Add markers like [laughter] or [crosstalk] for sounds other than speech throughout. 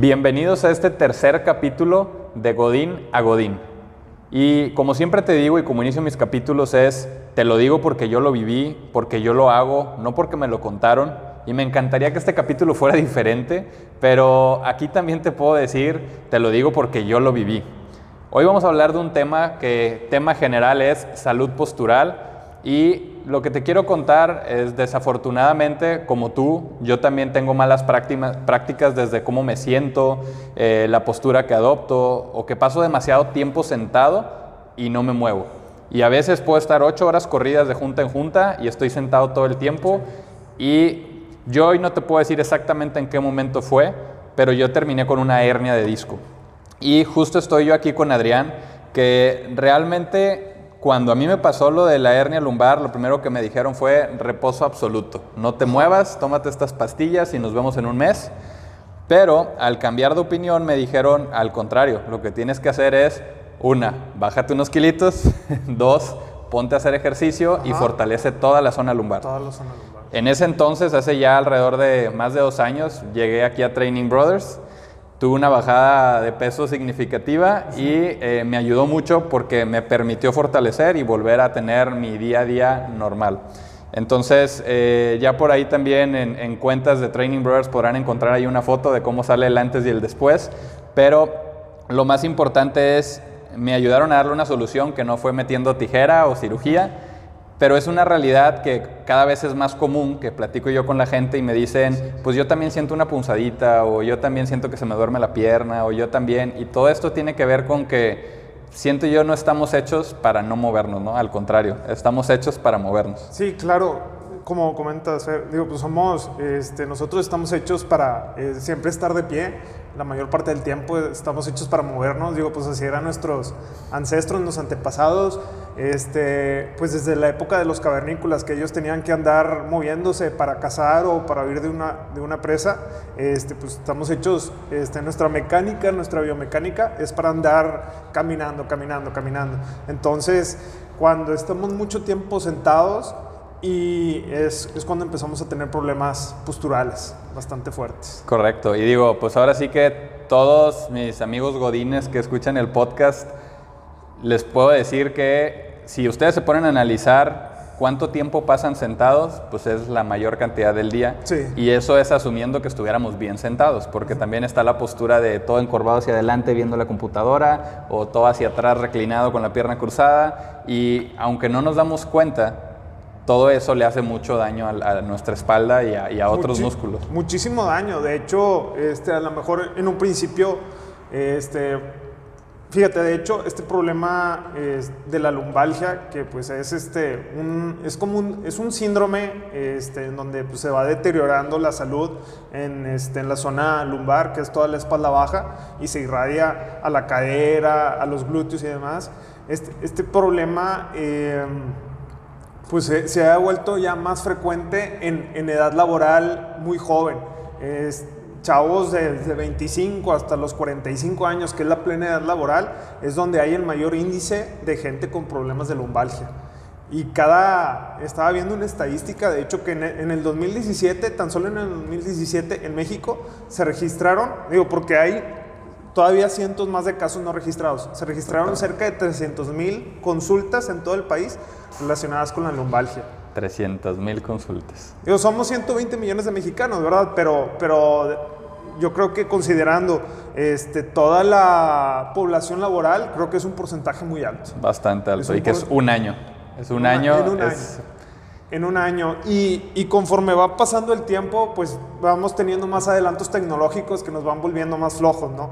Bienvenidos a este tercer capítulo de Godín a Godín. Y como siempre te digo y como inicio mis capítulos es, te lo digo porque yo lo viví, porque yo lo hago, no porque me lo contaron. Y me encantaría que este capítulo fuera [laughs] diferente, pero aquí también te puedo decir, te lo digo porque yo lo viví. Hoy vamos a hablar de un tema que, tema general es salud postural y lo que te quiero contar es, desafortunadamente, como tú, yo también tengo malas prácticas desde cómo me siento, eh, la postura que adopto o que paso demasiado tiempo sentado y no me muevo. Y a veces puedo estar ocho horas corridas de junta en junta y estoy sentado todo el tiempo y yo hoy no te puedo decir exactamente en qué momento fue, pero yo terminé con una hernia de disco. Y justo estoy yo aquí con Adrián, que realmente cuando a mí me pasó lo de la hernia lumbar, lo primero que me dijeron fue reposo absoluto. No te muevas, tómate estas pastillas y nos vemos en un mes. Pero al cambiar de opinión me dijeron al contrario, lo que tienes que hacer es, una, bájate unos kilitos, [laughs] dos, ponte a hacer ejercicio y fortalece toda la zona lumbar. Toda la zona lumbar. En ese entonces, hace ya alrededor de más de dos años, llegué aquí a Training Brothers tuve una bajada de peso significativa y eh, me ayudó mucho porque me permitió fortalecer y volver a tener mi día a día normal. Entonces, eh, ya por ahí también en, cuentas de Training Brothers podrán encontrar ahí una foto de cómo sale el antes y el después, pero lo más importante es, me ayudaron a darle una solución que no fue metiendo tijera o cirugía, pero es una realidad que cada vez es más común, que platico yo con la gente y me dicen, pues yo también siento una punzadita, o yo también siento que se me duerme la pierna, o yo también, y todo esto tiene que ver con que siento yo no estamos hechos para no movernos, ¿no? Al contrario, estamos hechos para movernos. Sí, claro, como comentas, eh, digo, pues somos, este, nosotros estamos hechos para eh, siempre estar de pie, la mayor parte del tiempo estamos hechos para movernos, digo, pues así eran nuestros ancestros, nuestros antepasados, este, pues desde la época de los cavernícolas, que ellos tenían que andar moviéndose para cazar o para huir de una, de una presa, este, pues estamos hechos, este, nuestra mecánica, nuestra biomecánica es para andar caminando, caminando, caminando. Entonces, cuando estamos mucho tiempo sentados, y es, es, cuando empezamos a tener problemas posturales bastante fuertes. Correcto, y digo, pues ahora sí que todos mis amigos godines que escuchan el podcast, les puedo decir que si ustedes se ponen a analizar cuánto tiempo pasan sentados, pues es la mayor cantidad del día. Sí. Y eso es asumiendo que estuviéramos bien sentados, porque también está la postura de todo encorvado hacia adelante viendo la computadora o todo hacia atrás reclinado con la pierna cruzada. Y aunque no nos damos cuenta, todo eso le hace mucho daño a, nuestra espalda y a, otros músculos. Muchísimo daño. De hecho, este, a lo mejor en un principio, este, fíjate, de hecho, este problema de la lumbalgia, que pues es, este, un, es como un, es un síndrome este, en donde pues, se va deteriorando la salud en, este, en la zona lumbar, que es toda la espalda baja, y se irradia a la cadera, a los glúteos y demás. Este, este problema... Eh, pues se, ha vuelto ya más frecuente en, edad laboral muy joven. Es, chavos desde 25 hasta los 45 años, que es la plena edad laboral, es donde hay el mayor índice de gente con problemas de lumbalgia. Y cada, estaba viendo una estadística, de hecho, que en, en el 2017, tan solo en el 2017 en México, se registraron, digo, porque hay todavía cientos más de casos no registrados. Se registraron cerca de 300 mil consultas en todo el país relacionadas con la lumbalgia. 300 mil consultas. Digo, somos 120 millones de mexicanos, ¿verdad? Pero, pero yo creo que considerando este, toda la población laboral, creo que es un porcentaje muy alto. Bastante alto, y que es un año. Es un, año. En un año. En un año. Y, y, conforme va pasando el tiempo, pues vamos teniendo más adelantos tecnológicos que nos van volviendo más flojos, ¿no?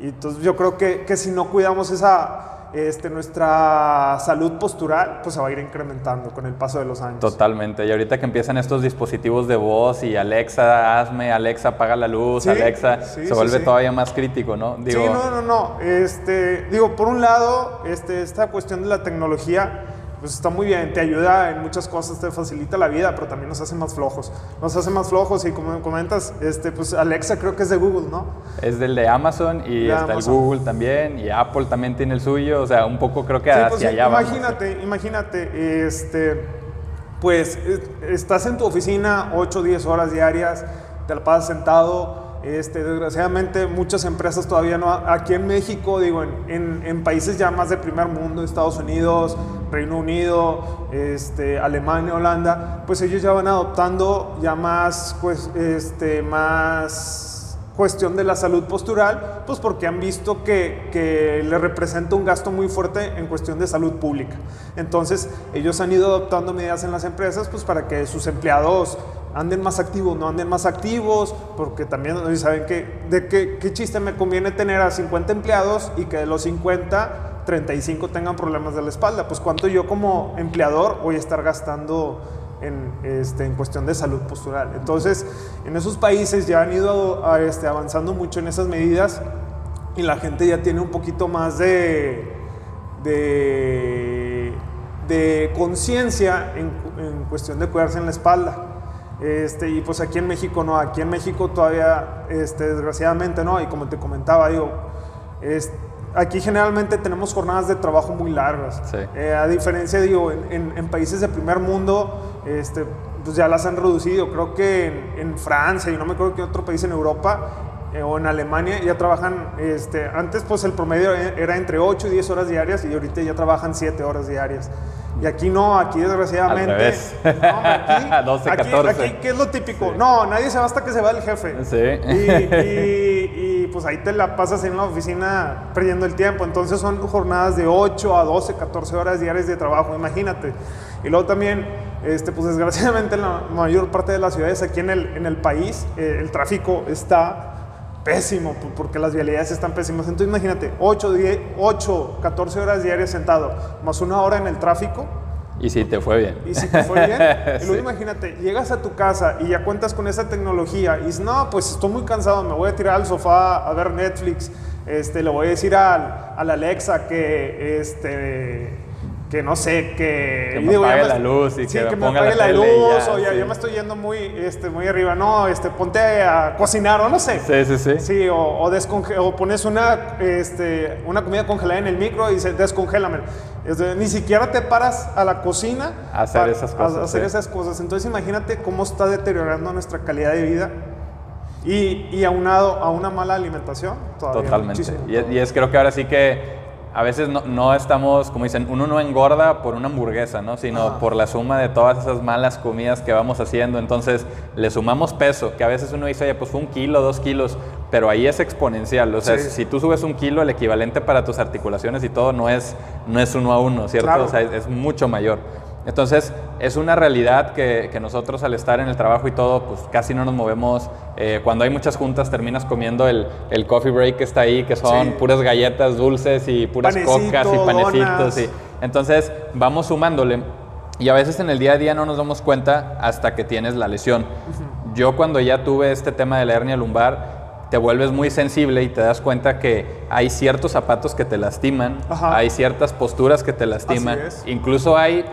Y entonces yo creo que, que si no cuidamos esa, este, nuestra salud postural, pues se va a ir incrementando con el paso de los años. Totalmente. Y ahorita que empiezan estos dispositivos de voz y Alexa, hazme, Alexa, apaga la luz, Alexa, se vuelve todavía más crítico, ¿no? Digo, sí, no, no, no. Este, digo, por un lado, este, esta cuestión de la tecnología pues está muy bien, te ayuda en muchas cosas, te facilita la vida, pero también nos hace más flojos. Nos hace más flojos y como comentas, este, pues Alexa creo que es de Google, ¿no? Es del de Amazon y está el Google también y Apple también tiene el suyo, o sea, un poco creo que hacia pues, allá Imagínate, imagínate, este, pues estás en tu oficina 8 o 10 horas diarias, te la pasas sentado, Este, desgraciadamente muchas empresas todavía no, aquí en México, digo, en, países ya más de primer mundo, Estados Unidos, Reino Unido, este, Alemania, Holanda, pues ellos ya van adoptando ya más, pues, este, más cuestión de la salud postural, pues porque han visto que, que, le representa un gasto muy fuerte en cuestión de salud pública. Entonces, ellos han ido adoptando medidas en las empresas, pues para que sus empleados anden más activos, no anden más activos, porque también saben que, de qué, qué chiste me conviene tener a 50 empleados y que de los 50, 35 tengan problemas de la espalda. Pues cuánto yo como empleador voy a estar gastando en, este, en cuestión de salud postural. Entonces, en esos países ya han ido este, avanzando mucho en esas medidas y la gente ya tiene un poquito más de, de, de conciencia en, en, cuestión de cuidarse en la espalda. Este, y pues aquí en México no, aquí en México todavía, este, desgraciadamente no, y como te comentaba, digo, es, aquí generalmente tenemos jornadas de trabajo muy largas. Eh, a diferencia, digo, en, en, países de primer mundo, este, pues ya las han reducido. Creo que en, Francia y no me acuerdo qué otro país en Europa eh, o en Alemania ya trabajan, este, antes pues el promedio era entre 8 y 10 horas diarias y ahorita ya trabajan 7 horas diarias. Y aquí no, aquí desgraciadamente. Al revés. No, aquí, [laughs] 12, 14. Aquí, ¿qué es lo típico? No, nadie se va hasta que se va el jefe. Sí. Y, [laughs] y, pues ahí te la pasas en la oficina perdiendo el tiempo. Entonces son jornadas de 8 a 12, 14 horas diarias de trabajo, imagínate. Y luego también este, pues desgraciadamente en la mayor parte de las ciudades aquí en el, en el país eh, el tráfico está pésimo porque las vialidades están pésimas. Entonces imagínate, 8, 10, 8, 14 horas diarias sentado, más una hora en el tráfico. Y si te fue bien. Y si te fue bien. [laughs] Y luego imagínate, llegas a tu casa y ya cuentas con esa tecnología y dices, no, pues estoy muy cansado, me voy a tirar al sofá a ver Netflix. Este, le voy a decir al, al Alexa que este, que no sé, que... Que me apague la luz y sí, que, que me ponga apague la, luz, ya, o ya, sí. ya me estoy yendo muy, este, muy arriba, no, este, ponte a cocinar o no sé. Sí, sí, sí. Sí, o, o, o pones una, este, una comida congelada en el micro y dices, descongélame. Este, ni siquiera te paras a la cocina A hacer para- esas cosas, a hacer sí. esas cosas. Entonces imagínate cómo está deteriorando nuestra calidad de vida y, y aunado a una mala alimentación. Todavía Totalmente. Y, es- y es creo que ahora sí que a veces no, no estamos, como dicen, uno no engorda por una hamburguesa, ¿no? Sino Ajá. por la suma de todas esas malas comidas que vamos haciendo. Entonces le sumamos peso, que a veces uno dice, oye, pues fue un kilo, dos kilos, pero ahí es exponencial. O sea, Sí. si tú subes un kilo, el equivalente para tus articulaciones y todo no es, no es uno a uno, ¿cierto? Claro. O sea, es, es mucho mayor. Entonces, es una realidad que, que nosotros al estar en el trabajo y todo, pues casi no nos movemos. Eh, cuando hay muchas juntas, terminas comiendo el, el coffee break que está ahí, que son Sí. puras galletas dulces y puras Panecito, cocas y panecitos. Y, entonces, vamos sumándole. Y a veces en el día a día no nos damos cuenta hasta que tienes la lesión. Yo cuando ya tuve este tema de la hernia lumbar, te vuelves muy sensible y te das cuenta que hay ciertos zapatos que te lastiman, Ajá. hay ciertas posturas que te lastiman, es. incluso hay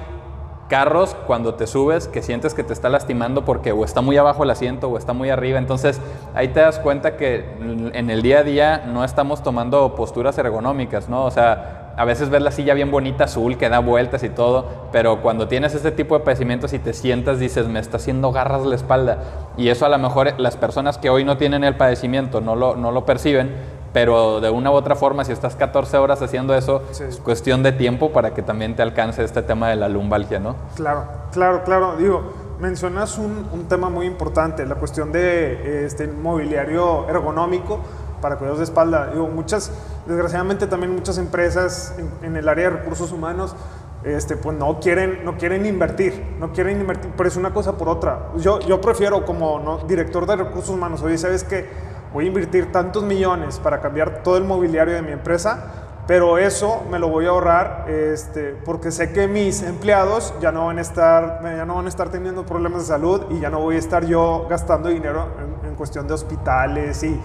carros cuando te subes que sientes que te está lastimando porque o está muy abajo el asiento o está muy arriba. Entonces ahí te das cuenta que en el día a día no estamos tomando posturas ergonómicas, ¿no? O sea, a veces ves la silla bien bonita azul que da vueltas y todo, pero cuando tienes este tipo de padecimientos y te sientas dices, me está haciendo garras la espalda. Y eso a lo mejor las personas que hoy no tienen el padecimiento no lo, no lo perciben, pero de una u otra forma, si estás 14 horas haciendo eso, Sí. es cuestión de tiempo para que también te alcance este tema de la lumbalgia, ¿no? Claro, claro, claro. Digo, mencionas un, un tema muy importante, la cuestión de este mobiliario ergonómico para cuidados de espalda. Digo, muchas, desgraciadamente también muchas empresas en, en el área de recursos humanos, este, pues no quieren, no quieren invertir, no quieren invertir, pero es una cosa por otra. Yo, yo prefiero como ¿no? director de recursos humanos, oye, ¿sabes qué? Voy a invertir tantos millones para cambiar todo el mobiliario de mi empresa, pero eso me lo voy a ahorrar este, porque sé que mis empleados ya no, van a estar, ya no van a estar teniendo problemas de salud y ya no voy a estar yo gastando dinero en, en cuestión de hospitales y,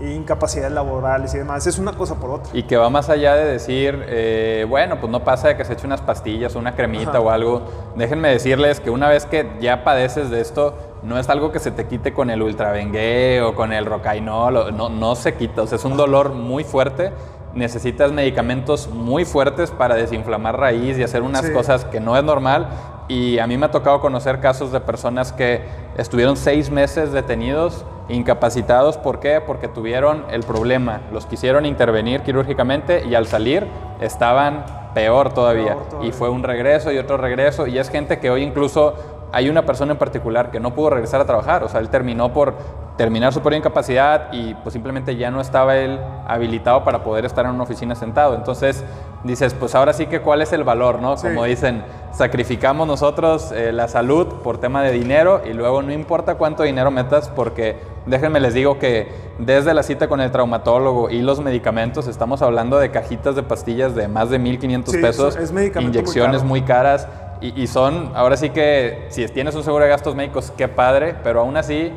y incapacidades laborales y demás. Es una cosa por otra. Y que va más allá de decir, eh, bueno, pues no pasa de que se eche unas pastillas o una cremita Ajá. o algo. Déjenme decirles que una vez que ya padeces de esto, no es algo que se te quite con el ultravengue o con el rocainol, no, no se quita, o sea, es un dolor muy fuerte. Necesitas medicamentos muy fuertes para desinflamar raíz y hacer unas Sí. cosas que no es normal. Y a mí me ha tocado conocer casos de personas que estuvieron seis meses detenidos incapacitados. ¿Por qué? Porque tuvieron el problema. Los quisieron intervenir quirúrgicamente y al salir estaban peor todavía. Peor todavía. Y fue un regreso y otro regreso. Y es gente que hoy incluso hay una persona en particular que no pudo regresar a trabajar. O sea, él terminó por terminar su periodo de incapacidad y pues simplemente ya no estaba él habilitado para poder estar en una oficina sentado. Entonces dices, pues ahora sí que cuál es el valor, ¿no? Sí. Como dicen, sacrificamos nosotros eh, la salud por tema de dinero y luego no importa cuánto dinero metas porque déjenme les digo que desde la cita con el traumatólogo y los medicamentos estamos hablando de cajitas de pastillas de más de 1.500 Sí, pesos, es muy inyecciones muy caras y, y son, ahora sí que si tienes un seguro de gastos médicos, qué padre, pero aún así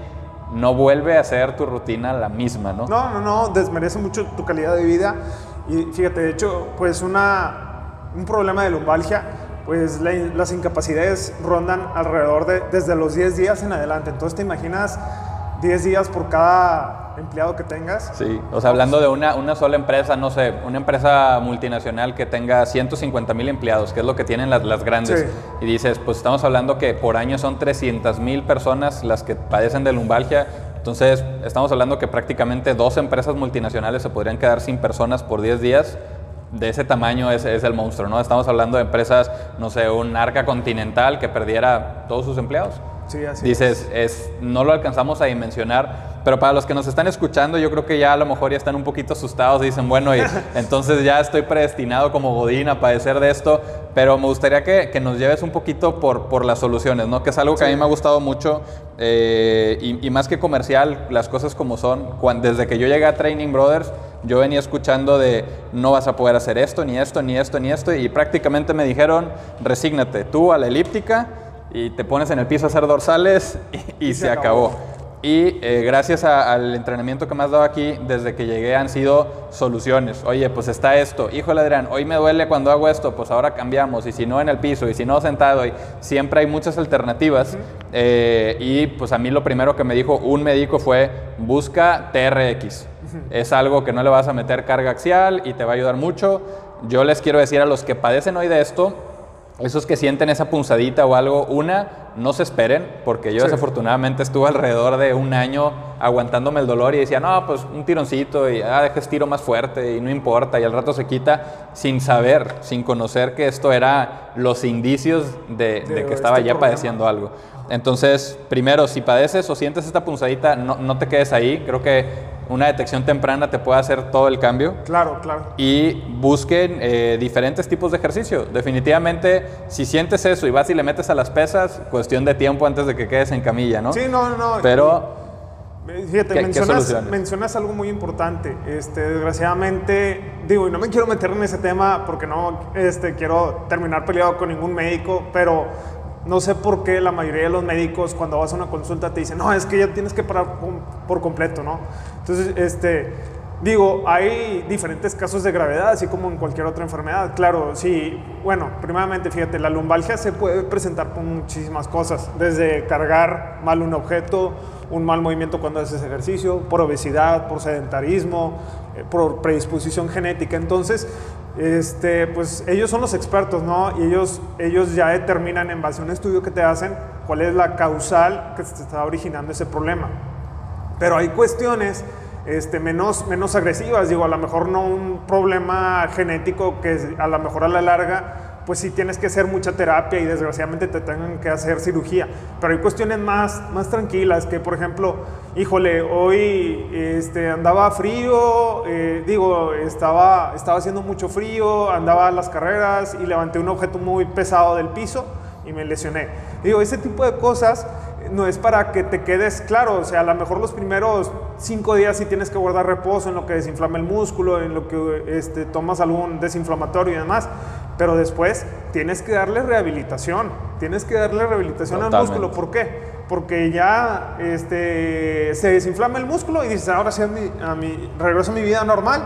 no vuelve a ser tu rutina la misma, ¿no? No, no, no, desmerece mucho tu calidad de vida. Y fíjate, de hecho, pues una, un problema de lumbalgia, pues la- las incapacidades rondan alrededor de desde los 10 días en adelante. Entonces te imaginas 10 días por cada empleado que tengas. Sí, o sea, hablando de una, una sola empresa, no sé, una empresa multinacional que tenga 150 mil empleados, que es lo que tienen las, las grandes, Sí. y dices, pues estamos hablando que por año son 300 mil personas las que padecen de lumbalgia, entonces estamos hablando que prácticamente dos empresas multinacionales se podrían quedar sin personas por 10 días. De ese tamaño es, es el monstruo, ¿no? Estamos hablando de empresas, no sé, un arca continental que perdiera todos sus empleados. Sí, así Dices, es, no lo alcanzamos a dimensionar, pero para los que nos están escuchando, yo creo que ya a lo mejor ya están un poquito asustados y dicen, bueno, y [laughs] entonces ya estoy predestinado como Godín a padecer de esto, pero me gustaría que, que nos lleves un poquito por, por las soluciones, ¿no? Que es algo que a mí me ha gustado mucho eh, y, y más que comercial, las cosas como son. Desde que yo llegué a Training Brothers, yo venía escuchando de no vas a poder hacer esto, ni esto, ni esto, ni esto, y prácticamente me dijeron, resígnate tú a la elíptica y te pones en el piso a hacer dorsales y, y se, se acabó. acabó. Y eh, gracias a- al entrenamiento que me has dado aquí, desde que llegué han sido soluciones. Oye, pues está esto. Híjole, Adrián, hoy me duele cuando hago esto, pues ahora cambiamos. Y si no en el piso, y si no sentado, y siempre hay muchas alternativas. Eh, y pues a mí lo primero que me dijo un médico fue, busca TRX. Es algo que no le vas a meter carga axial y te va a ayudar mucho. Yo les quiero decir a los que padecen hoy de esto, esos que sienten esa punzadita o algo, una, no se esperen, porque yo Sí. desafortunadamente estuve alrededor de un año aguantándome el dolor y decía, no, pues un tironcito y ah, deja estiro más fuerte y no importa, y al rato se quita, sin saber, sin conocer que esto era los indicios de, de De que estaba este ya problema. padeciendo algo. Entonces, primero, si padeces o sientes esta punzadita, no, no te quedes ahí. Creo que una detección temprana te puede hacer todo el cambio Claro, claro. y busquen eh, diferentes tipos de ejercicio. Definitivamente, si sientes eso y vas y le metes a las pesas, cuestión de tiempo antes de que quedes en camilla, ¿no? Sí, no, no, no. Pero Eh, Fíjate, ¿Qué- qué mencionas, mencionas algo muy importante. Este, desgraciadamente, digo, y no me quiero meter en ese tema porque no este, quiero terminar peleado con ningún médico, pero no sé por qué la mayoría de los médicos cuando vas a una consulta te dicen, no, es que ya tienes que parar por, completo, ¿no? Entonces, este, digo, hay diferentes casos de gravedad, así como en cualquier otra enfermedad. Claro, sí, bueno, primeramente, fíjate, la lumbalgia se puede presentar por muchísimas cosas, desde cargar mal un objeto, un mal movimiento cuando haces ejercicio, por obesidad, por sedentarismo, eh, por predisposición genética. Entonces, este, pues ellos son los expertos, ¿no? Y ellos, ellos ya determinan en base a un estudio que te hacen cuál es la causal que se está originando ese problema. Pero hay cuestiones este, menos, menos agresivas, digo, a lo mejor no un problema genético que a lo mejor a la larga, pues sí tienes que hacer mucha terapia y desgraciadamente te tengan que hacer cirugía. Pero hay cuestiones más, más tranquilas, que por ejemplo, híjole, hoy este, andaba frío, eh, digo, estaba, estaba haciendo mucho frío, andaba a las carreras y levanté un objeto muy pesado del piso y me lesioné. Digo, ese tipo de cosas no es para que te quedes claro, o sea, a lo mejor los primeros cinco días sí tienes que guardar reposo en lo que desinflama el músculo, en lo que este, tomas algún desinflamatorio y demás, pero después tienes que darle rehabilitación, tienes que darle rehabilitación al músculo, ¿por qué? Porque ya este, se desinflama el músculo y dices, ahora sí a mi, a mi- regreso a mi vida normal,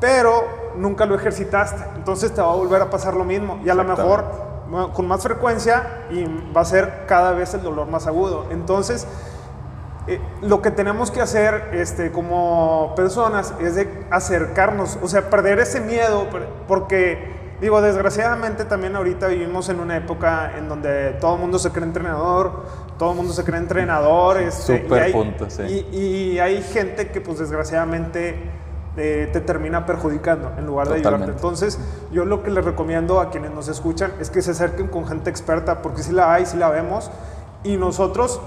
pero nunca lo ejercitaste, entonces te va a volver a pasar lo mismo. Y a lo mejor con más frecuencia y va a ser cada vez el dolor más agudo. Entonces, eh, lo que tenemos que hacer este, como personas es de acercarnos, o sea, perder ese miedo, porque digo, desgraciadamente también ahorita vivimos en una época en donde todo el mundo se cree entrenador, todo el mundo se cree entrenador. Este, Super y hay, punto, sí. y, y hay gente que pues desgraciadamente eh, te termina perjudicando en lugar de ayudarte. Totalmente. Entonces, yo lo que les recomiendo a quienes nos escuchan es que se acerquen con gente experta, porque si la hay, si la vemos, y nosotros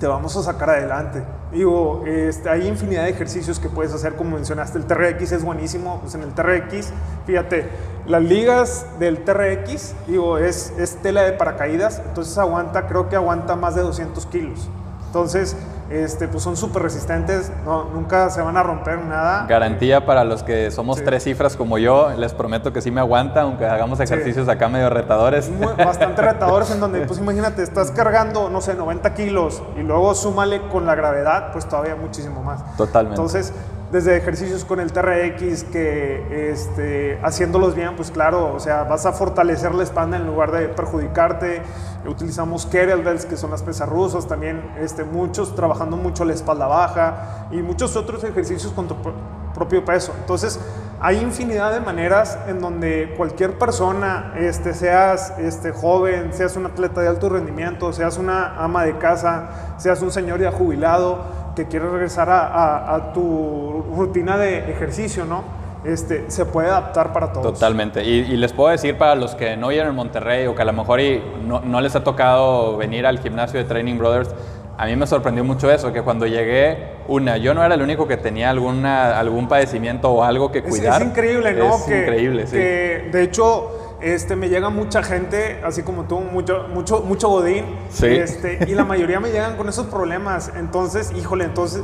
te vamos a sacar adelante. Digo, este, hay infinidad de ejercicios que puedes hacer, como mencionaste, el TRX es buenísimo, pues en el TRX, fíjate, las ligas del TRX, digo, es, es tela de paracaídas, entonces aguanta, creo que aguanta más de 200 kilos. Entonces, este, pues son súper resistentes, no, nunca se van a romper nada. Garantía para los que somos Sí. tres cifras como yo, les prometo que sí me aguanta, aunque hagamos ejercicios acá medio retadores. Muy- bastante [laughs] retadores en donde, pues imagínate, estás cargando, no sé, 90 kilos y luego súmale con la gravedad, pues todavía muchísimo más. Totalmente. Entonces, desde ejercicios con el TRX, que este, haciéndolos bien, pues claro, o sea, vas a fortalecer la espalda en lugar de perjudicarte. Utilizamos kettlebells, que son las pesas rusas, también este, muchos trabajando mucho la espalda baja y muchos otros ejercicios con tu pro- propio peso. Entonces, hay infinidad de maneras en donde cualquier persona, este, seas este, joven, seas un atleta de alto rendimiento, seas una ama de casa, seas un señor ya jubilado, que quiere regresar a, a- a tu rutina de ejercicio, ¿no? Este, se puede adaptar para todos. Totalmente. Y, y les puedo decir para los que no viven en Monterrey o que a lo mejor y no, no les ha tocado venir al gimnasio de Training Brothers, a mí me sorprendió mucho eso, que cuando llegué, una, yo no era el único que tenía alguna, algún padecimiento o algo que Es, cuidar. es increíble, ¿no? Es que, increíble, sí. que, de hecho, este, me llega mucha gente, así como tú, mucho, mucho, mucho godín. Sí. Este, y la mayoría me llegan con esos problemas. Entonces, híjole, entonces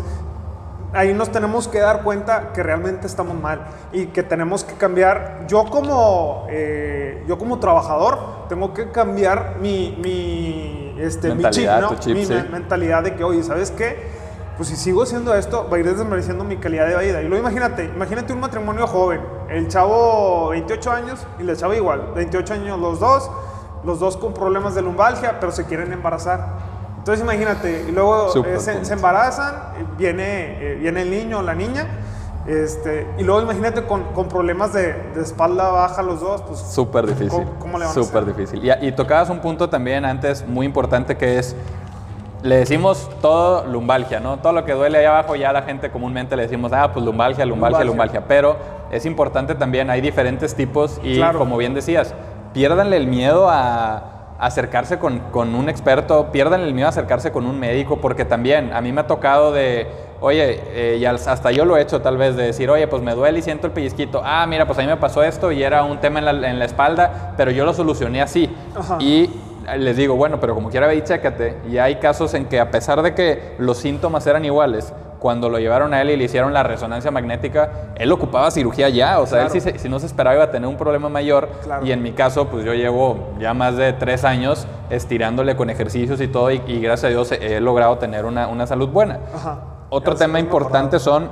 ahí nos tenemos que dar cuenta que realmente estamos mal y que tenemos que cambiar. Yo como, eh, yo como trabajador tengo que cambiar mi, mi, este, mi chip, ¿no? chip, mi sí. mentalidad de que, oye, ¿sabes qué? Pues si sigo haciendo esto, va a ir desmereciendo mi calidad de vida. Y luego imagínate, imagínate un matrimonio joven, el chavo 28 años y la chava igual, 28 años los dos, los dos con problemas de lumbalgia, pero se quieren embarazar. Entonces imagínate, y luego eh, se, se embarazan, eh, viene, eh, viene el niño o la niña, este, y luego imagínate con, con problemas de, de espalda baja los dos, pues Súper difícil. ¿Cómo- cómo le van a Súper hacer? difícil. Y, y tocabas un punto también antes muy importante que es, le decimos todo lumbalgia, ¿no? Todo lo que duele ahí abajo ya la gente comúnmente le decimos, ah, pues lumbalgia, lumbalgia, Lumbalgia. lumbalgia. Pero es importante también, hay diferentes tipos y Claro. como bien decías, piérdanle el miedo a acercarse con, con un experto, piérdanle el miedo a acercarse con un médico, porque también a mí me ha tocado de, oye, eh, y hasta yo lo he hecho tal vez, de decir, oye, pues me duele y siento el pellizquito, ah, mira, pues a mí me pasó esto y era un tema en la, en la espalda, pero yo lo solucioné así. Ajá. Y les digo, bueno, pero como quiera ve y chécate. Y hay casos en que a pesar de que los síntomas eran iguales, cuando lo llevaron a él y le hicieron la resonancia magnética, él ocupaba cirugía ya. O sea, él Claro. se- si no se esperaba iba a tener un problema mayor. Claro. Y en mi caso, pues yo llevo ya más de tres años estirándole con ejercicios y todo. Y, y gracias a Dios he, logrado tener una, una salud buena. Ajá. Otro tema importante son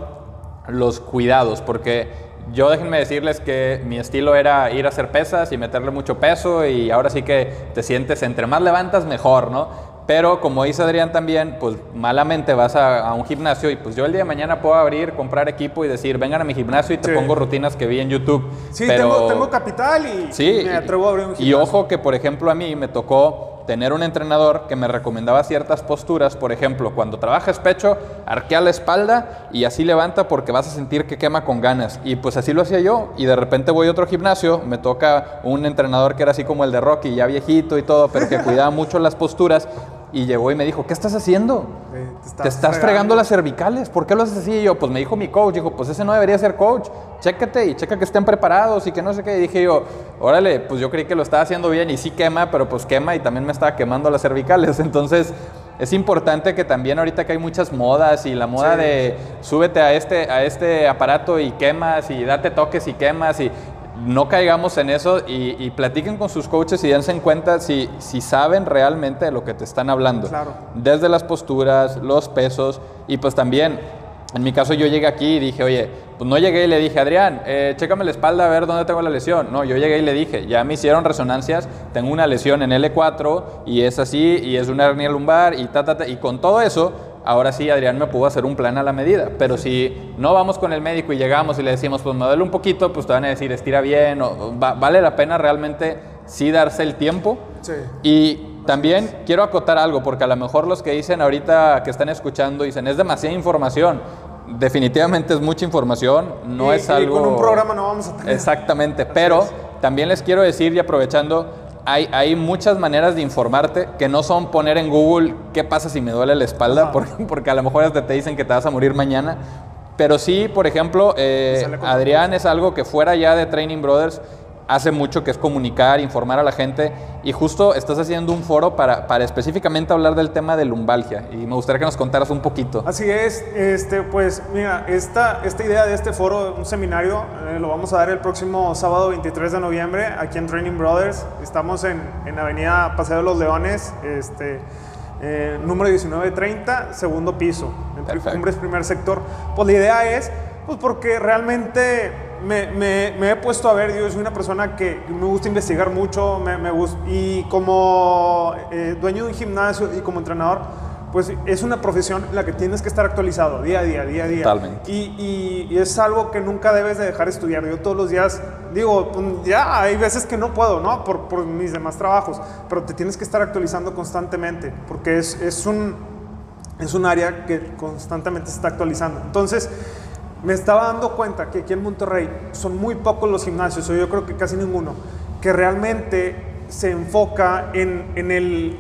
los cuidados, porque yo déjenme decirles que mi estilo era ir a hacer pesas y meterle mucho peso y ahora sí que te sientes entre más levantas mejor, ¿no? Pero como dice Adrián también, pues malamente vas a, a un gimnasio y pues yo el día de mañana puedo abrir, comprar equipo y decir, vengan a mi gimnasio y te Sí. pongo rutinas que vi en YouTube. Sí, pero... tengo, tengo capital y Sí, me atrevo a abrir un y gimnasio. ojo que, por ejemplo, a mí me tocó tener un entrenador que me recomendaba ciertas posturas. Por ejemplo, cuando trabajas pecho, arquea la espalda y así levanta porque vas a sentir que quema con ganas. Y pues así lo hacía yo. Y de repente voy a otro gimnasio, me toca un entrenador que era así como el de Rocky, ya viejito y todo, pero que cuidaba mucho las posturas. Y llegó y me dijo, ¿qué estás haciendo? Eh, Te estás fregando las cervicales, ¿por qué lo haces así? Y yo, pues me dijo mi coach, dijo, pues ese no debería ser coach, chécate y checa que estén preparados y que no sé qué. Y dije yo, órale, pues yo creí que lo estaba haciendo bien y sí quema, pero pues quema y también me estaba quemando las cervicales. [laughs] Entonces es importante que también ahorita que hay muchas modas y la moda Sí. de súbete a este, a este aparato y quemas y date toques y quemas y no caigamos en eso y, y platiquen con sus coaches y dense en cuenta si, si saben realmente de lo que te están hablando. Claro. Desde las posturas, los pesos y pues también, en mi caso yo llegué aquí y dije, oye, pues no llegué y le dije, Adrián, eh, chécame la espalda a ver dónde tengo la lesión. No, yo llegué y le dije, ya me hicieron resonancias, tengo una lesión en L4 y es así y es una hernia lumbar y ta, ta, ta. Y con todo eso, ahora sí Adrián me pudo hacer un plan a la medida. Pero si no vamos con el médico y llegamos y le decimos, pues me duele un poquito, pues te van a decir, estira bien, o, vale la pena realmente sí darse el tiempo. Sí. Y también quiero acotar algo, porque a lo mejor los que dicen ahorita que están escuchando dicen, es demasiada información. Definitivamente es mucha información, no es algo... Y con un programa no vamos a tener. Exactamente, pero también les quiero decir y aprovechando, hay, hay, muchas maneras de informarte que no son poner en Google qué pasa si me duele la espalda, porque, [laughs] porque, a lo mejor hasta te dicen que te vas a morir mañana. Pero sí, por ejemplo, eh, Adrián es algo que fuera ya de Training Brothers hace mucho, que es comunicar, informar a la gente. Y justo estás haciendo un foro para, para específicamente hablar del tema de lumbalgia. Y me gustaría que nos contaras un poquito. Así es, este, pues mira, esta, esta idea de este foro, un seminario, eh, lo vamos a dar el próximo sábado 23 de noviembre aquí en Training Brothers. Estamos en, en Avenida Paseo de los Leones, este, eh, número 1930, segundo piso, en Cumbres, primer sector. Pues la idea es, pues porque realmente me, me, he puesto a ver, yo soy una persona que me gusta investigar mucho, me, me gusta, y como eh, dueño de un gimnasio y como entrenador, pues es una profesión en la que tienes que estar actualizado día a día, día a día. Totalmente. Y, y, es algo que nunca debes de dejar de estudiar. Yo todos los días digo, pues, ya hay veces que no puedo, ¿no? Por, por mis demás trabajos, pero te tienes que estar actualizando constantemente, porque es, es, un, es un área que constantemente se está actualizando. Entonces, me estaba dando cuenta que aquí en Monterrey son muy pocos los gimnasios, o yo creo que casi ninguno, que realmente se enfoca en, en, el,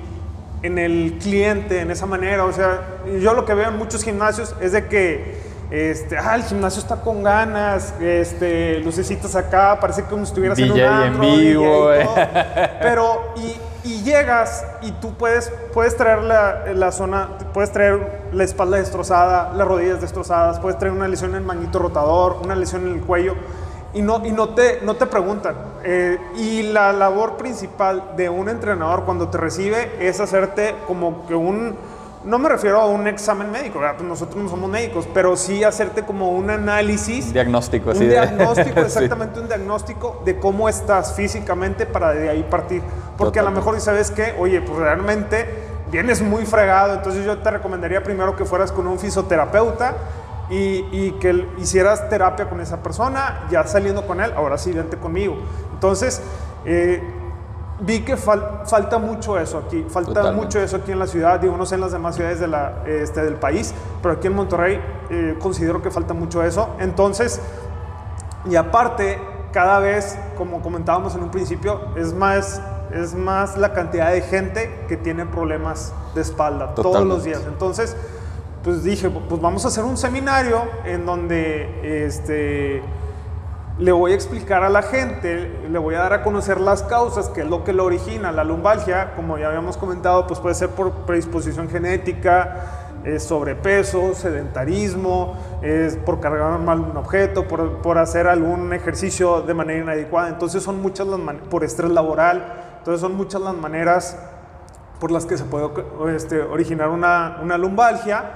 en el cliente, en esa manera. O sea, yo lo que veo en muchos gimnasios es de que este, ah, el gimnasio está con ganas, este, lucecitas acá, parece como si estuvieras en un antro, en vivo, eh. [laughs] pero y, y, llegas y tú puedes, puedes traer la, la, zona, puedes traer la espalda destrozada, las rodillas destrozadas, puedes traer una lesión en el manguito rotador, una lesión en el cuello y no, y no, te, no te preguntan. Eh, y la labor principal de un entrenador cuando te recibe es hacerte como que un no me refiero a un examen médico, pues nosotros no somos médicos, pero sí hacerte como un análisis. Diagnóstico, un [laughs] sí. diagnóstico, exactamente un diagnóstico de cómo estás físicamente para de ahí partir. Porque a lo mejor, ¿sabes qué? Oye, pues realmente vienes muy fregado, entonces yo te recomendaría primero que fueras con un fisioterapeuta y, y, que hicieras terapia con esa persona, ya saliendo con él, ahora sí, vente conmigo. Entonces, eh, vi que falta mucho eso aquí, falta mucho eso aquí en la ciudad, digo, no sé en las demás ciudades de la, este, del país, pero aquí en Monterrey eh, considero que falta mucho eso. Entonces, y aparte, cada vez, como comentábamos en un principio, es más, es más la cantidad de gente que tiene problemas de espalda todos los días. Entonces, pues dije, pues vamos a hacer un seminario en donde, este, le voy a explicar a la gente, le voy a dar a conocer las causas, que es lo que lo origina. La lumbalgia, como ya habíamos comentado, pues puede ser por predisposición genética, es sobrepeso, sedentarismo, es por cargar mal un objeto, por, por, hacer algún ejercicio de manera inadecuada. Entonces son muchas las por estrés laboral, entonces son muchas las maneras por las que se puede este, originar una, una lumbalgia.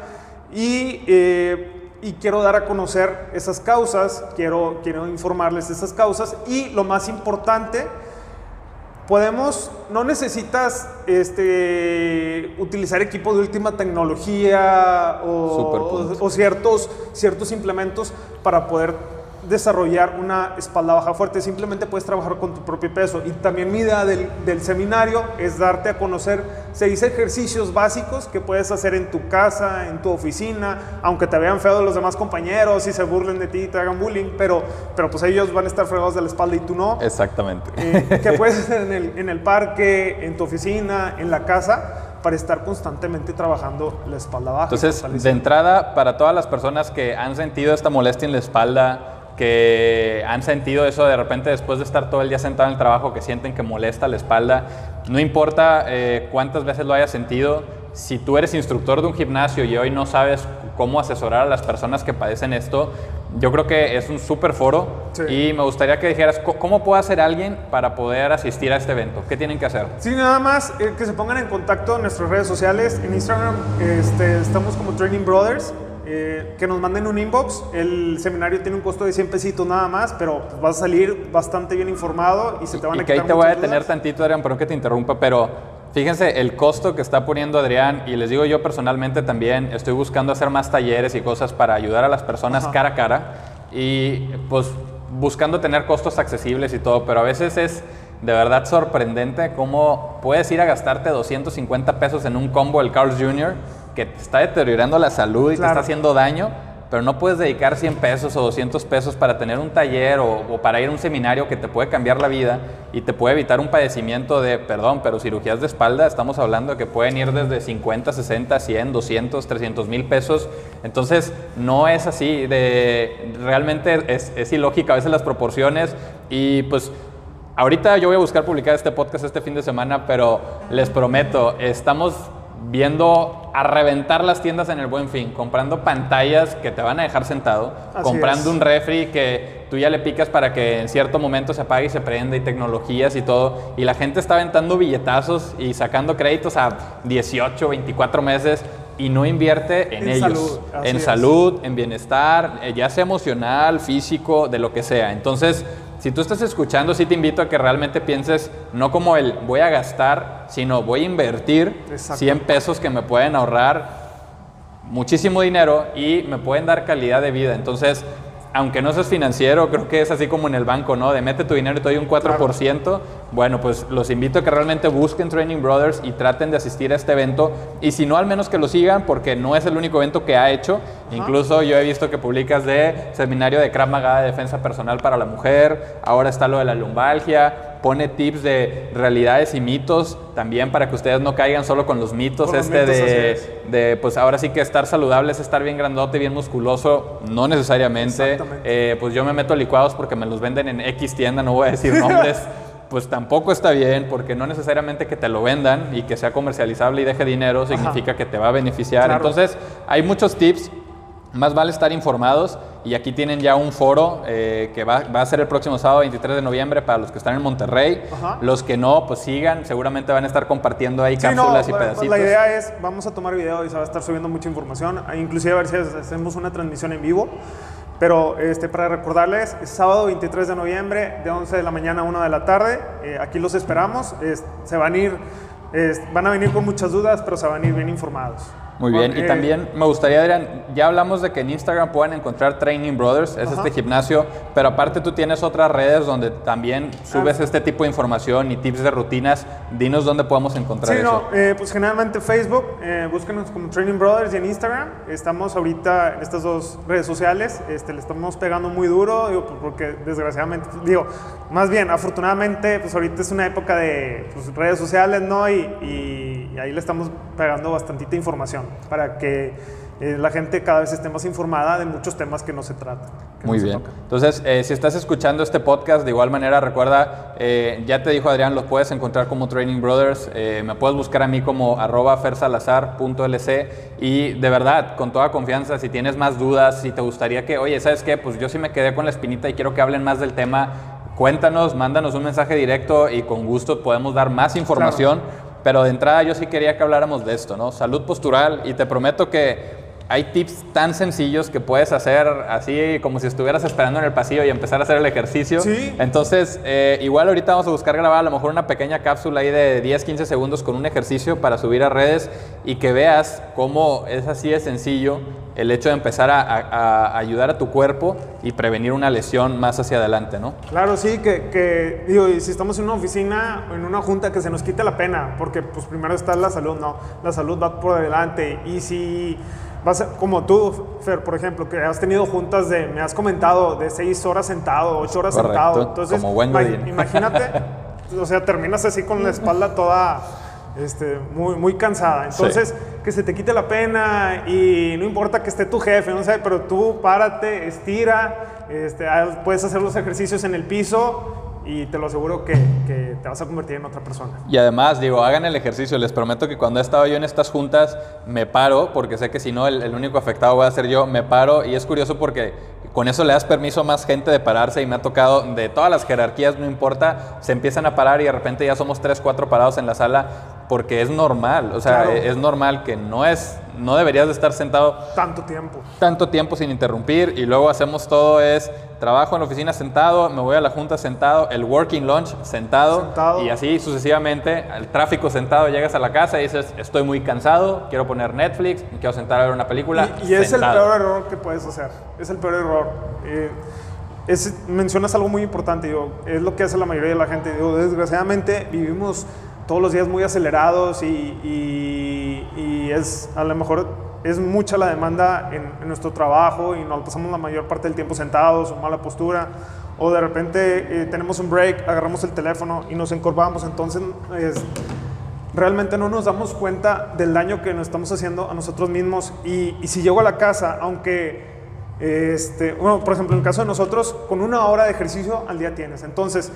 Y eh, y quiero dar a conocer esas causas, quiero, quiero informarles de esas causas y lo más importante, podemos, no necesitas este, utilizar equipo de última tecnología o, o, ciertos, ciertos implementos para poder desarrollar una espalda baja fuerte, simplemente puedes trabajar con tu propio peso. Y también mi idea del, del, seminario es darte a conocer seis ejercicios básicos que puedes hacer en tu casa, en tu oficina, aunque te vean feo los demás compañeros y se burlen de ti y te hagan bullying, pero, pero pues ellos van a estar fregados de la espalda y tú no. Exactamente. Eh, que puedes hacer en el, en el parque, en tu oficina, en la casa para estar constantemente trabajando la espalda baja. Entonces, de entrada, para todas las personas que han sentido esta molestia en la espalda, que han sentido eso de repente después de estar todo el día sentado en el trabajo, que sienten que molesta la espalda. No importa eh, cuántas veces lo hayas sentido, si tú eres instructor de un gimnasio y hoy no sabes cómo asesorar a las personas que padecen esto, yo creo que es un súper foro y me gustaría que dijeras cómo puede hacer alguien para poder asistir a este evento. ¿Qué tienen que hacer? Sí, nada más eh, que se pongan en contacto en nuestras redes sociales. En Instagram este, estamos como Training Brothers. Eh, que nos manden un inbox. El seminario tiene un costo de 100 pesitos nada más, pero pues, vas a salir bastante bien informado y se te van a y que ahí te voy a detener tantito, Adrián, perdón que te interrumpa, pero Fíjense el costo que está poniendo Adrián y les digo yo personalmente también estoy buscando hacer más talleres y cosas para ayudar a las personas Ajá. cara a cara y pues buscando tener costos accesibles y todo, pero a veces es de verdad sorprendente cómo puedes ir a gastarte 250 pesos en un combo del Carl's Jr. que te está deteriorando la salud y te está haciendo daño, pero no puedes dedicar 100 pesos o 200 pesos para tener un taller o, o para ir a un seminario que te puede cambiar la vida y te puede evitar un padecimiento de, perdón, pero cirugías de espalda, estamos hablando de que pueden ir desde 50, 60, 100, 200, 300 mil pesos. Entonces, no es así, de, realmente es, es ilógica a veces las proporciones. Y pues Ahorita yo voy a buscar publicar este podcast este fin de semana, pero les prometo, estamos viendo a reventar las tiendas en el Buen Fin, comprando pantallas que te van a dejar sentado, Así comprando es. un refri que tú ya le picas para que en cierto momento se apague y se prenda y tecnologías y todo, y la gente está aventando billetazos y sacando créditos a 18, 24 meses y no invierte en, En ellos, salud, en es. salud, en bienestar, eh, ya sea emocional, físico, de lo que sea. Entonces, si tú estás escuchando, sí te invito a que realmente pienses no como el voy a gastar, sino voy a invertir Exacto. 100 pesos que me pueden ahorrar muchísimo dinero y me pueden dar calidad de vida. Entonces, aunque no seas financiero, creo que es así como en el banco, ¿no? De mete tu dinero y te doy un 4%. Bueno, pues los invito a que realmente busquen Training Brothers y traten de asistir a este evento. Y si no, al menos que lo sigan, porque no es el único evento que ha hecho. Incluso yo he visto que publicas de seminario de Krav Maga de defensa personal para la mujer. Ahora está lo de la lumbalgia. Pone tips de realidades y mitos también para que ustedes no caigan solo con los mitos. Con los este mitos, así de, es. de, pues ahora sí que estar saludable es estar bien grandote, bien musculoso, no necesariamente. Eh, pues yo me meto a licuados porque me los venden en X tienda, no voy a decir nombres. [laughs] Pues tampoco está bien, porque no necesariamente que te lo vendan y que sea comercializable y deje dinero significa que te va a beneficiar. Claro. Entonces, hay muchos tips. Más vale estar informados y aquí tienen ya un foro eh, que va, va a ser el próximo sábado 23 de noviembre para los que están en Monterrey. Ajá. Los que no, pues sigan, seguramente van a estar compartiendo ahí Sí, no, cápsulas y pedacitos. la idea es, vamos a tomar video y se va a estar subiendo mucha información, ah, inclusive a ver si hacemos una transmisión en vivo. Pero este, para recordarles, es sábado 23 de noviembre, de 11 de la mañana a 1 de la tarde. eh, aquí los esperamos. es- se van a ir, es- van a venir con muchas dudas, pero se van a ir bien informados. Muy bien, y también me gustaría, Adrián, ya hablamos de que en Instagram pueden encontrar Training Brothers, es Ajá. este gimnasio, pero aparte tú tienes otras redes donde también subes Ah. este tipo de información y tips de rutinas. Dinos dónde podemos encontrar Sí, eso. no, eh, pues generalmente Facebook, eh, búsquenos como Training Brothers y en Instagram. Estamos ahorita en estas dos redes sociales, este, le estamos pegando muy duro, digo, pues, porque desgraciadamente, pues, digo, más bien, afortunadamente, pues ahorita es una época de pues, redes sociales, ¿no? Y, y- y ahí le estamos pegando bastantita información para que eh, la gente cada vez esté más informada de muchos temas que no se tratan. Muy no bien. tocan. Entonces, eh, si estás escuchando este podcast, de igual manera, recuerda, eh, ya te dijo Adrián, los puedes encontrar como Training Brothers. eh, me puedes buscar a mí como arroba fersalazar.lc y de verdad, con toda confianza, si tienes más dudas, si te gustaría que, oye, ¿sabes qué? Pues yo sí me quedé con la espinita y quiero que hablen más del tema, cuéntanos, mándanos un mensaje directo y con gusto podemos dar más información. Pero de entrada yo sí quería que habláramos de esto, ¿no? Salud postural y te prometo que hay tips tan sencillos que puedes hacer así como si estuvieras esperando en el pasillo y empezar a hacer el ejercicio. Sí. Entonces, eh, igual ahorita vamos a buscar grabar a lo mejor una pequeña cápsula ahí de 10, 15 segundos con un ejercicio para subir a redes y que veas cómo es así de sencillo el hecho de empezar a, a- a ayudar a tu cuerpo y prevenir una lesión más hacia adelante, ¿no? Claro, sí, que, que, digo, y si estamos en una oficina o en una junta, que se nos quite la pena, porque pues primero está la salud, no, la salud va por delante. Y si vas a- como tú, Fer, por ejemplo, que has tenido juntas de, me has comentado, de seis horas sentado, ocho horas Correcto, sentado, entonces, como buen [laughs] imagínate, o sea, terminas así con la espalda toda... Este, muy, muy cansada. Entonces, que se te quite la pena y no importa que esté tu jefe, no sé, pero tú párate, estira, este, puedes hacer los ejercicios en el piso y te lo aseguro que, que te vas a convertir en otra persona. Y además, digo, hagan el ejercicio. Les prometo que cuando he estado yo en estas juntas, me paro, porque sé que si no, el, único afectado voy a ser yo. Me paro y es curioso porque con eso le das permiso a más gente de pararse y me ha tocado de todas las jerarquías, no importa, se empiezan a parar y de repente ya somos tres, cuatro parados en la sala. Porque es normal, o sea, Claro. es normal que no es, no deberías de estar sentado Tanto tiempo. tanto tiempo sin interrumpir y luego hacemos todo es trabajo en la oficina sentado, me voy a la junta sentado, el working lunch sentado, Sentado. y así sucesivamente, el tráfico sentado, llegas a la casa y dices, estoy muy cansado, quiero poner Netflix, me quiero sentar a ver una película. Y, y es el peor error que puedes hacer. Es el peor error. Eh, es- mencionas algo muy importante, digo, es lo que hace la mayoría de la gente. Digo, desgraciadamente vivimos todos los días muy acelerados y, y- y es a lo mejor es mucha la demanda en, en nuestro trabajo y nos pasamos la mayor parte del tiempo sentados o mala postura. O de repente eh, tenemos un break, agarramos el teléfono y nos encorvamos. Entonces, es- realmente no nos damos cuenta del daño que nos estamos haciendo a nosotros mismos y, y si llego a la casa, aunque, este, bueno, por ejemplo, en el caso de nosotros, con una hora de ejercicio al día tienes. Entonces,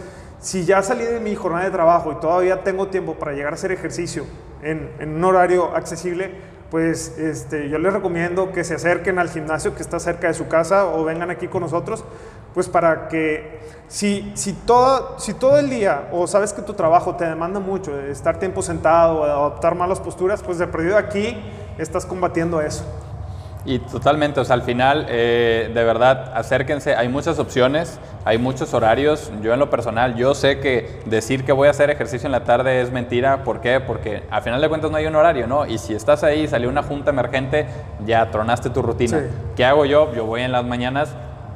si ya salí de mi jornada de trabajo y todavía tengo tiempo para llegar a hacer ejercicio en, un horario accesible, pues este, yo les recomiendo que se acerquen al gimnasio que está cerca de su casa o vengan aquí con nosotros, pues para que si, si, todo, si todo el día o sabes que tu trabajo te demanda mucho, estar tiempo sentado o adoptar malas posturas, pues de perdido aquí estás combatiendo eso. Y totalmente, o sea, al final, eh, de verdad, acérquense, hay muchas opciones, hay muchos horarios. Yo en lo personal, yo sé que decir que voy a hacer ejercicio en la tarde es mentira. ¿Por qué? Porque al final de cuentas no hay un horario, ¿no? Y si estás ahí, salió una junta emergente, ya tronaste tu rutina. Sí. ¿Qué hago yo? Yo voy en las mañanas.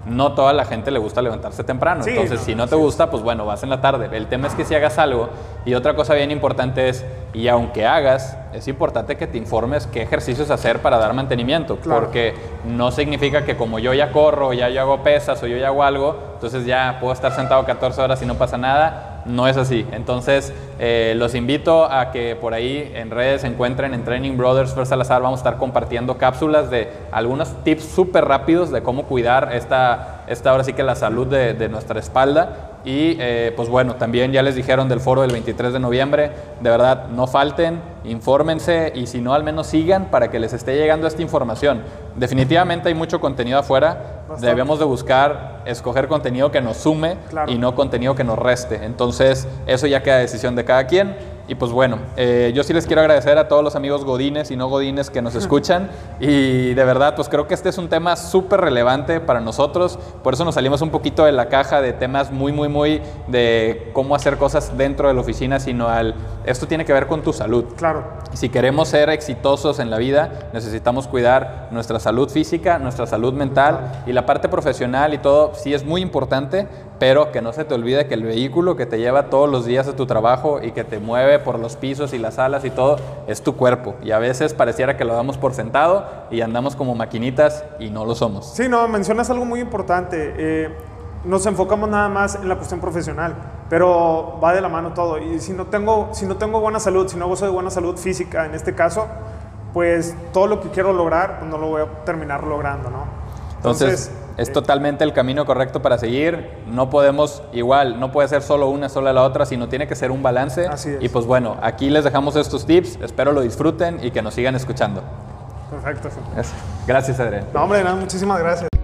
No toda la gente le gusta levantarse temprano. Sí, Entonces, no, si no te gusta, pues bueno, vas en la tarde. El tema es que si hagas algo. Y otra cosa bien importante es, y aunque hagas, es importante que te informes qué ejercicios hacer para dar mantenimiento. Claro. Porque no significa que como yo ya corro, ya yo hago pesas o yo ya hago algo, entonces ya puedo estar sentado 14 horas y no pasa nada. No es así. Entonces, eh, los invito a que por ahí en redes se encuentren en Training Brothers First Salazar. Vamos a estar compartiendo cápsulas de algunos tips súper rápidos de cómo cuidar esta, esta ahora sí que la salud de, de nuestra espalda. Y eh, pues bueno, también ya les dijeron del foro del 23 de noviembre. De verdad, no falten, infórmense y si no, al menos sigan para que les esté llegando esta información. Definitivamente hay mucho contenido afuera. Bastante. Debemos de buscar, escoger contenido que nos sume Claro. y no contenido que nos reste. Entonces, eso ya queda decisión de cada quien. Y pues bueno, eh, yo sí les quiero agradecer a todos los amigos godines y no godines que nos escuchan. Y de verdad, pues creo que este es un tema súper relevante para nosotros. Por eso nos salimos un poquito de la caja de temas muy, muy, muy de cómo hacer cosas dentro de la oficina, sino al, esto tiene que ver con tu salud. Claro. Si queremos ser exitosos en la vida, necesitamos cuidar nuestra salud física, nuestra salud mental y la parte profesional y todo, sí es muy importante, pero que no se te olvide que el vehículo que te lleva todos los días a tu trabajo y que te mueve por los pisos y las salas y todo, es tu cuerpo. Y a veces pareciera que lo damos por sentado y andamos como maquinitas y no lo somos. Sí, no, mencionas algo muy importante. Eh, nos enfocamos nada más en la cuestión profesional, pero va de la mano todo. Y si no tengo, si no tengo buena salud, si no gozo de buena salud física en este caso, pues todo lo que quiero lograr, pues no lo voy a terminar logrando, ¿no? Entonces, es eh, totalmente el camino correcto para seguir. No podemos, igual, no puede ser solo una, sola la otra, sino tiene que ser un balance. Así es. Y pues bueno, aquí les dejamos estos tips. Espero lo disfruten y que nos sigan escuchando. Perfecto. Gracias, Adrián. No, hombre, nada, muchísimas gracias.